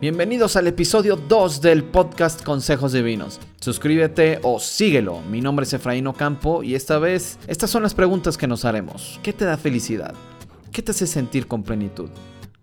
Bienvenidos al episodio 2 del podcast Consejos Divinos. Suscríbete o síguelo. Mi nombre es Efraín Ocampo y esta vez estas son las preguntas que nos haremos. ¿Qué te da felicidad? ¿Qué te hace sentir con plenitud?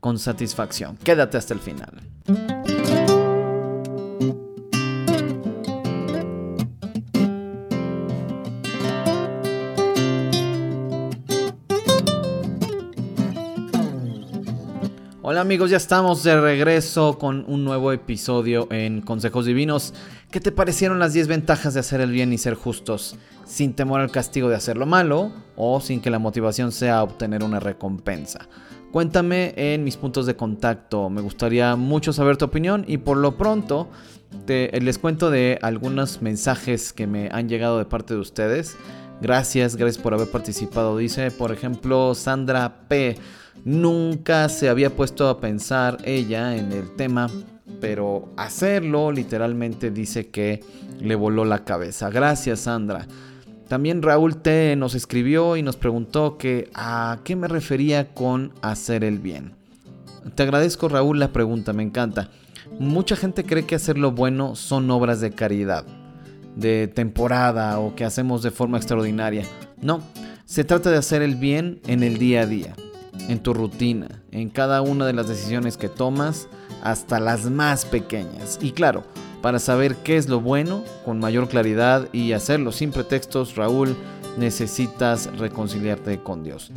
Con satisfacción. Quédate hasta el final. Hola amigos, ya estamos de regreso con un nuevo episodio en Consejos Divinos. ¿Qué te parecieron las 10 ventajas de hacer el bien y ser justos sin temor al castigo de hacer lo malo o sin que la motivación sea obtener una recompensa? Cuéntame en mis puntos de contacto, me gustaría mucho saber tu opinión y por lo pronto te, les cuento de algunos mensajes que me han llegado de parte de ustedes. Gracias, gracias por haber participado. Dice, por ejemplo, Sandra P. Nunca se había puesto a pensar ella en el tema, pero hacerlo literalmente dice que le voló la cabeza. Gracias Sandra. También Raúl T nos escribió y nos preguntó que a qué me refería con hacer el bien. Te agradezco Raúl la pregunta, me encanta. Mucha gente cree que hacer lo bueno son obras de caridad, de temporada o que hacemos de forma extraordinaria. No, se trata de hacer el bien en el día a día en tu rutina, en cada una de las decisiones que tomas, hasta las más pequeñas. Y claro, para saber qué es lo bueno con mayor claridad y hacerlo sin pretextos, Raúl, necesitas reconciliarte con Dios.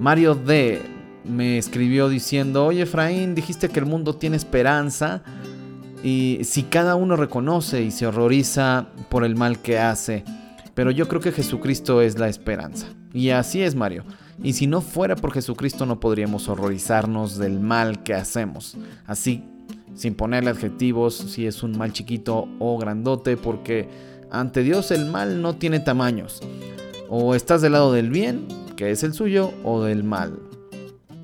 Mario D me escribió diciendo, oye Efraín, dijiste que el mundo tiene esperanza y si cada uno reconoce y se horroriza por el mal que hace, pero yo creo que Jesucristo es la esperanza. Y así es, Mario. Y si no fuera por Jesucristo no podríamos horrorizarnos del mal que hacemos. Así, sin ponerle adjetivos, si es un mal chiquito o grandote, porque ante Dios el mal no tiene tamaños. O estás del lado del bien, que es el suyo, o del mal.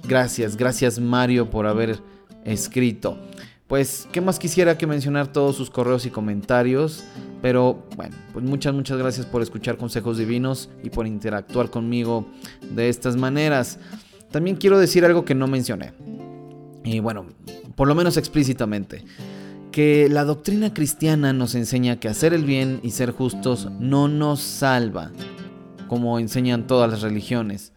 Gracias, gracias Mario por haber escrito. Pues, ¿qué más quisiera que mencionar todos sus correos y comentarios? Pero bueno, pues muchas, muchas gracias por escuchar consejos divinos y por interactuar conmigo de estas maneras. También quiero decir algo que no mencioné. Y bueno, por lo menos explícitamente. Que la doctrina cristiana nos enseña que hacer el bien y ser justos no nos salva, como enseñan todas las religiones.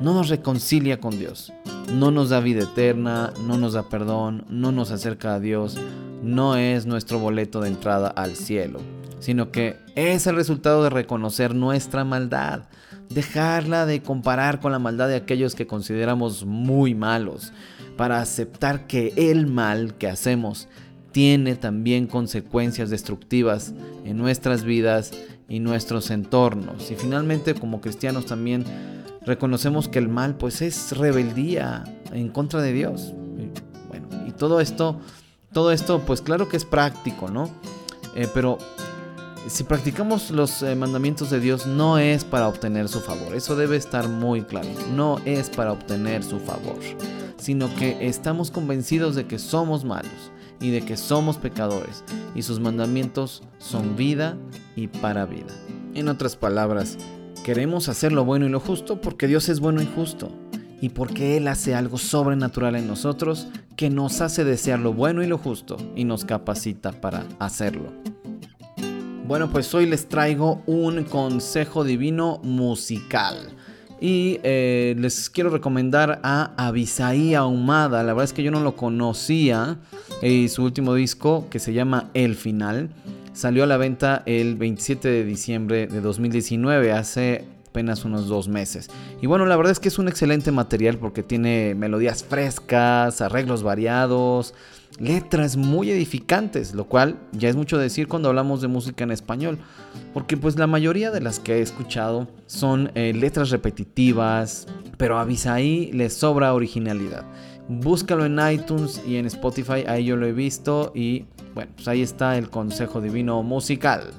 No nos reconcilia con Dios. No nos da vida eterna, no nos da perdón, no nos acerca a Dios, no es nuestro boleto de entrada al cielo, sino que es el resultado de reconocer nuestra maldad, dejarla de comparar con la maldad de aquellos que consideramos muy malos, para aceptar que el mal que hacemos tiene también consecuencias destructivas en nuestras vidas y nuestros entornos. Y finalmente como cristianos también reconocemos que el mal pues es rebeldía en contra de Dios. bueno, y todo esto todo esto, pues claro que es práctico, ¿no? Eh, pero si practicamos los eh, mandamientos de Dios no es para obtener su favor, eso debe estar muy claro, no es para obtener su favor, sino que estamos convencidos de que somos malos y de que somos pecadores y sus mandamientos son vida y para vida. En otras palabras, queremos hacer lo bueno y lo justo porque Dios es bueno y justo y porque Él hace algo sobrenatural en nosotros que nos hace desear lo bueno y lo justo y nos capacita para hacerlo. Bueno, pues hoy les traigo un consejo divino musical. Y eh, les quiero recomendar a Abisaí Ahumada. La verdad es que yo no lo conocía. Y su último disco, que se llama El Final, salió a la venta el 27 de diciembre de 2019, hace apenas unos dos meses. Y bueno, la verdad es que es un excelente material porque tiene melodías frescas, arreglos variados, letras muy edificantes, lo cual ya es mucho decir cuando hablamos de música en español, porque pues la mayoría de las que he escuchado son eh, letras repetitivas, pero a Abisaí le sobra originalidad. Búscalo en iTunes y en Spotify, ahí yo lo he visto y bueno, pues ahí está el consejo divino musical.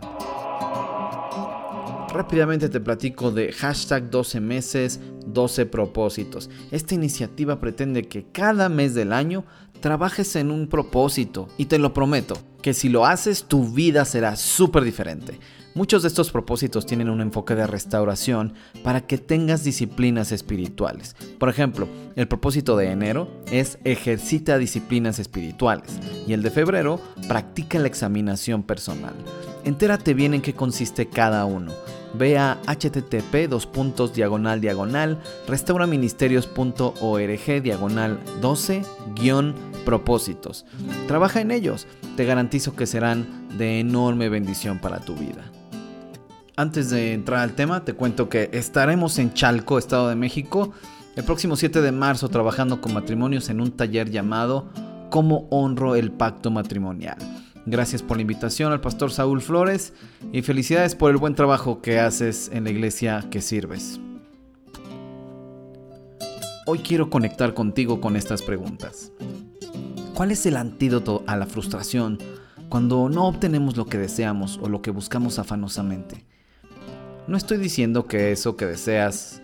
Rápidamente te platico de hashtag 12 meses, 12 propósitos. Esta iniciativa pretende que cada mes del año trabajes en un propósito y te lo prometo, que si lo haces tu vida será súper diferente. Muchos de estos propósitos tienen un enfoque de restauración para que tengas disciplinas espirituales. Por ejemplo, el propósito de enero es ejercita disciplinas espirituales y el de febrero practica la examinación personal. Entérate bien en qué consiste cada uno. Ve a http diagonal diagonal restauraministerios.org diagonal 12 propósitos. Trabaja en ellos, te garantizo que serán de enorme bendición para tu vida. Antes de entrar al tema, te cuento que estaremos en Chalco, Estado de México, el próximo 7 de marzo trabajando con matrimonios en un taller llamado Cómo honro el pacto matrimonial. Gracias por la invitación al pastor Saúl Flores y felicidades por el buen trabajo que haces en la iglesia que sirves. Hoy quiero conectar contigo con estas preguntas. ¿Cuál es el antídoto a la frustración cuando no obtenemos lo que deseamos o lo que buscamos afanosamente? No estoy diciendo que eso que deseas,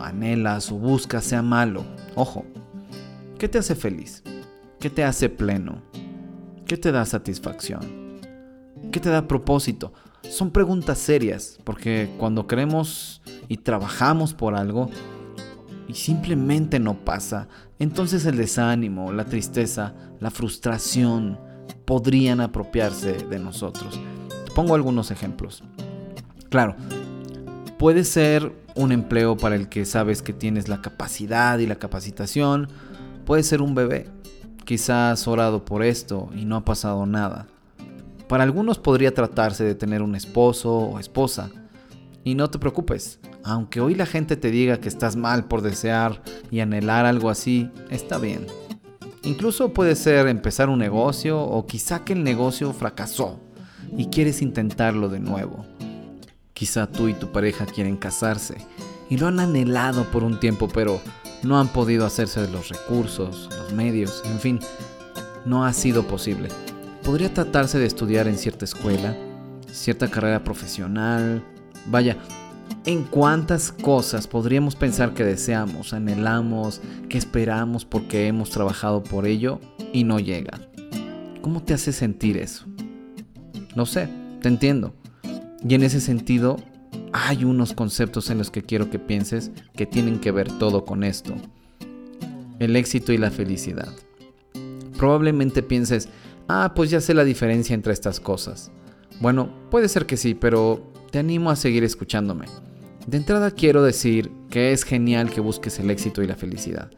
anhelas o buscas sea malo. Ojo, ¿qué te hace feliz? ¿Qué te hace pleno? ¿Qué te da satisfacción? ¿Qué te da propósito? Son preguntas serias, porque cuando queremos y trabajamos por algo y simplemente no pasa, entonces el desánimo, la tristeza, la frustración podrían apropiarse de nosotros. Pongo algunos ejemplos. Claro, Puede ser un empleo para el que sabes que tienes la capacidad y la capacitación. Puede ser un bebé. Quizás has orado por esto y no ha pasado nada. Para algunos podría tratarse de tener un esposo o esposa. Y no te preocupes, aunque hoy la gente te diga que estás mal por desear y anhelar algo así, está bien. Incluso puede ser empezar un negocio o quizá que el negocio fracasó y quieres intentarlo de nuevo. Quizá tú y tu pareja quieren casarse y lo han anhelado por un tiempo, pero no han podido hacerse de los recursos, los medios, en fin, no ha sido posible. Podría tratarse de estudiar en cierta escuela, cierta carrera profesional, vaya, en cuántas cosas podríamos pensar que deseamos, anhelamos, que esperamos porque hemos trabajado por ello y no llega. ¿Cómo te hace sentir eso? No sé, te entiendo. Y en ese sentido, hay unos conceptos en los que quiero que pienses que tienen que ver todo con esto. El éxito y la felicidad. Probablemente pienses, ah, pues ya sé la diferencia entre estas cosas. Bueno, puede ser que sí, pero te animo a seguir escuchándome. De entrada quiero decir que es genial que busques el éxito y la felicidad.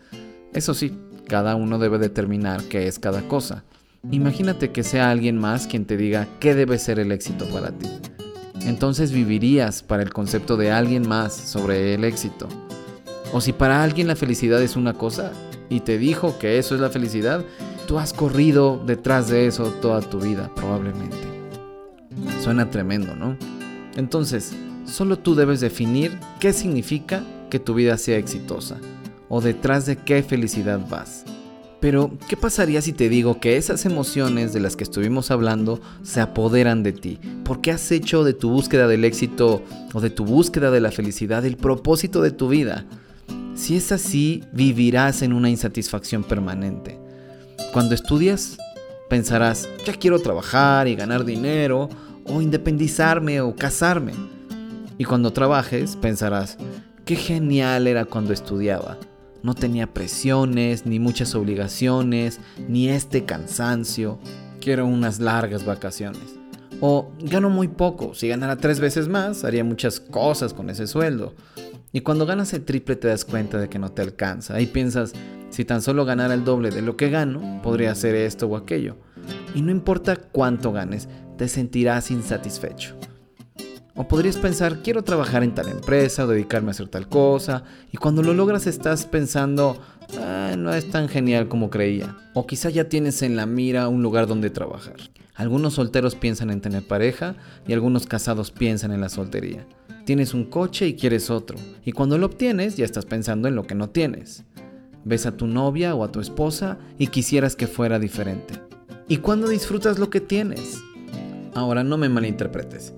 Eso sí, cada uno debe determinar qué es cada cosa. Imagínate que sea alguien más quien te diga qué debe ser el éxito para ti entonces vivirías para el concepto de alguien más sobre el éxito. O si para alguien la felicidad es una cosa y te dijo que eso es la felicidad, tú has corrido detrás de eso toda tu vida, probablemente. Suena tremendo, ¿no? Entonces, solo tú debes definir qué significa que tu vida sea exitosa o detrás de qué felicidad vas. Pero, ¿qué pasaría si te digo que esas emociones de las que estuvimos hablando se apoderan de ti? ¿Por qué has hecho de tu búsqueda del éxito o de tu búsqueda de la felicidad el propósito de tu vida? Si es así, vivirás en una insatisfacción permanente. Cuando estudias, pensarás, ya quiero trabajar y ganar dinero, o independizarme o casarme. Y cuando trabajes, pensarás, qué genial era cuando estudiaba no tenía presiones, ni muchas obligaciones, ni este cansancio. Quiero unas largas vacaciones. O gano muy poco, si ganara tres veces más, haría muchas cosas con ese sueldo. Y cuando ganas el triple te das cuenta de que no te alcanza. Y piensas, si tan solo ganara el doble de lo que gano, podría hacer esto o aquello. Y no importa cuánto ganes, te sentirás insatisfecho. O podrías pensar, quiero trabajar en tal empresa dedicarme a hacer tal cosa. Y cuando lo logras estás pensando, ah, no es tan genial como creía. O quizá ya tienes en la mira un lugar donde trabajar. Algunos solteros piensan en tener pareja y algunos casados piensan en la soltería. Tienes un coche y quieres otro. Y cuando lo obtienes ya estás pensando en lo que no tienes. Ves a tu novia o a tu esposa y quisieras que fuera diferente. ¿Y cuando disfrutas lo que tienes? Ahora no me malinterpretes.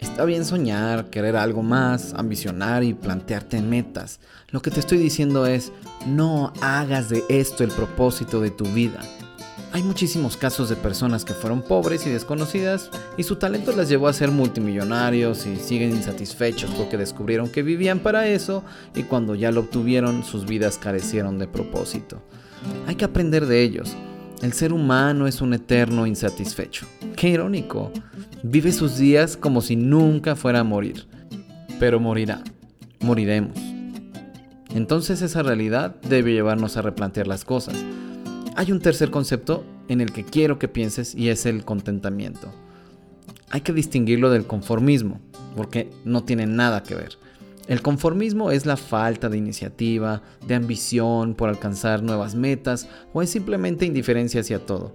Está bien soñar, querer algo más, ambicionar y plantearte metas. Lo que te estoy diciendo es, no hagas de esto el propósito de tu vida. Hay muchísimos casos de personas que fueron pobres y desconocidas y su talento las llevó a ser multimillonarios y siguen insatisfechos porque descubrieron que vivían para eso y cuando ya lo obtuvieron sus vidas carecieron de propósito. Hay que aprender de ellos. El ser humano es un eterno insatisfecho. Qué irónico. Vive sus días como si nunca fuera a morir. Pero morirá. Moriremos. Entonces esa realidad debe llevarnos a replantear las cosas hay un tercer concepto en el que quiero que pienses y es el contentamiento. Hay que distinguirlo del conformismo, porque no tiene nada que ver. El conformismo es la falta de iniciativa, de ambición por alcanzar nuevas metas o es simplemente indiferencia hacia todo.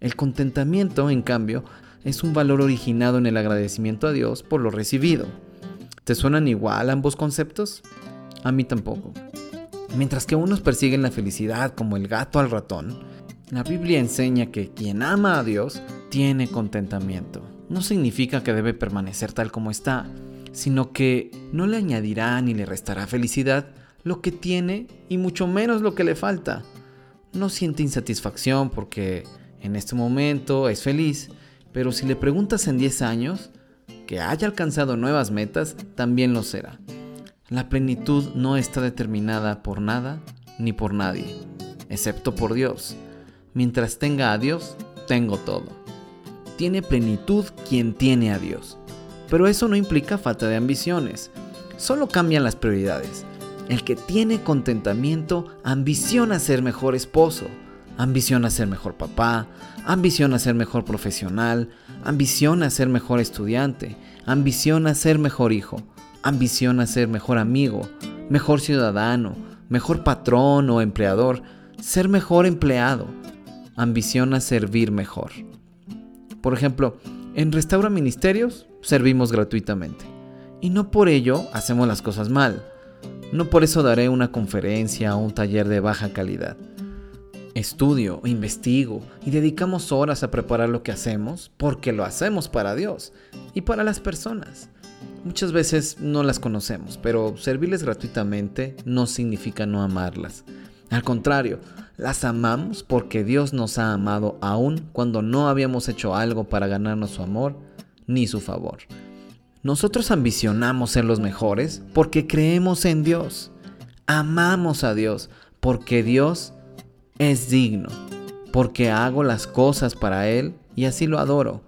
El contentamiento, en cambio, es un valor originado en el agradecimiento a Dios por lo recibido. ¿Te suenan igual ambos conceptos? A mí tampoco. Mientras que unos persiguen la felicidad como el gato al ratón, la Biblia enseña que quien ama a Dios tiene contentamiento. No significa que debe permanecer tal como está, sino que no le añadirá ni le restará felicidad lo que tiene y mucho menos lo que le falta. No siente insatisfacción porque en este momento es feliz, pero si le preguntas en 10 años que haya alcanzado nuevas metas, también lo será. La plenitud no está determinada por nada ni por nadie, excepto por Dios. Mientras tenga a Dios, tengo todo. Tiene plenitud quien tiene a Dios. Pero eso no implica falta de ambiciones, solo cambian las prioridades. El que tiene contentamiento ambiciona ser mejor esposo, ambiciona ser mejor papá, ambiciona ser mejor profesional, ambiciona ser mejor estudiante, ambiciona ser mejor hijo, ambiciona ser mejor amigo, mejor ciudadano, mejor patrón o empleador, ser mejor empleado, ambiciona servir mejor. Por ejemplo, en Restaura Ministerios servimos gratuitamente. Y no por ello hacemos las cosas mal. No por eso daré una conferencia o un taller de baja calidad. Estudio, investigo y dedicamos horas a preparar lo que hacemos porque lo hacemos para Dios y para las personas. Muchas veces no las conocemos, pero servirles gratuitamente no significa no amarlas. Al contrario, las amamos porque Dios nos ha amado aún cuando no habíamos hecho algo para ganarnos su amor ni su favor. Nosotros ambicionamos ser los mejores porque creemos en Dios. Amamos a Dios porque Dios es digno, porque hago las cosas para Él y así lo adoro.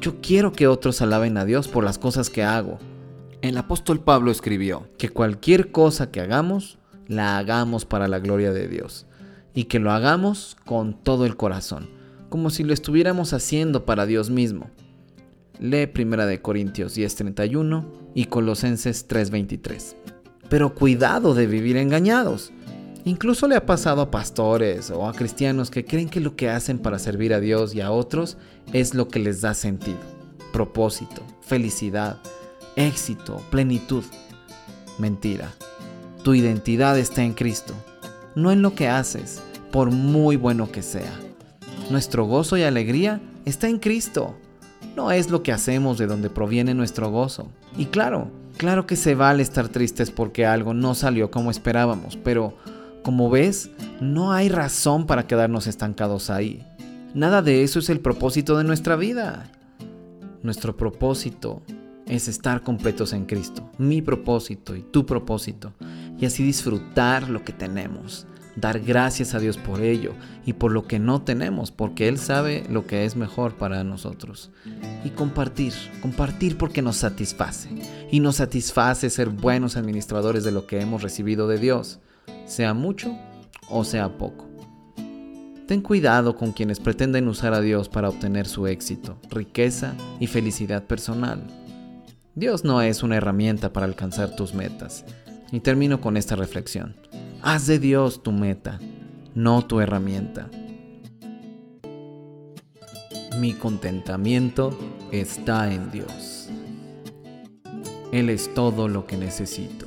Yo quiero que otros alaben a Dios por las cosas que hago, el apóstol Pablo escribió que cualquier cosa que hagamos, la hagamos para la gloria de Dios y que lo hagamos con todo el corazón, como si lo estuviéramos haciendo para Dios mismo. Lee 1 de Corintios 10:31 y Colosenses 3:23. Pero cuidado de vivir engañados. Incluso le ha pasado a pastores o a cristianos que creen que lo que hacen para servir a Dios y a otros es lo que les da sentido, propósito, felicidad, éxito, plenitud. Mentira. Tu identidad está en Cristo, no en lo que haces, por muy bueno que sea. Nuestro gozo y alegría está en Cristo. No es lo que hacemos de donde proviene nuestro gozo. Y claro, claro que se vale estar tristes porque algo no salió como esperábamos, pero como ves, no hay razón para quedarnos estancados ahí. Nada de eso es el propósito de nuestra vida. Nuestro propósito es estar completos en Cristo, mi propósito y tu propósito, y así disfrutar lo que tenemos, dar gracias a Dios por ello y por lo que no tenemos, porque Él sabe lo que es mejor para nosotros. Y compartir, compartir porque nos satisface, y nos satisface ser buenos administradores de lo que hemos recibido de Dios, sea mucho o sea poco. Ten cuidado con quienes pretenden usar a Dios para obtener su éxito, riqueza y felicidad personal Dios no es una herramienta para alcanzar tus metas. Y termino con esta reflexión. Haz de Dios tu meta, no tu herramienta. Mi contentamiento está en Dios. Él es todo lo que necesito.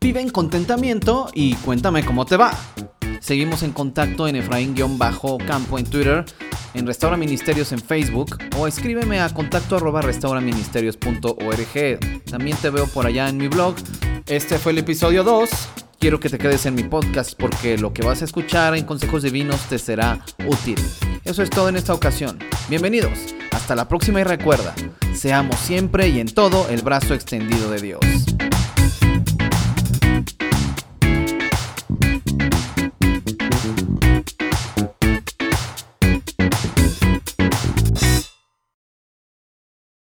Vive en contentamiento y cuéntame cómo te va. Seguimos en contacto en Efraín-Campo en Twitter. En Restaura Ministerios en Facebook o escríbeme a contacto arroba restauraministerios.org. También te veo por allá en mi blog. Este fue el episodio 2. Quiero que te quedes en mi podcast porque lo que vas a escuchar en Consejos Divinos te será útil. Eso es todo en esta ocasión. Bienvenidos. Hasta la próxima y recuerda, seamos siempre y en todo el brazo extendido de Dios.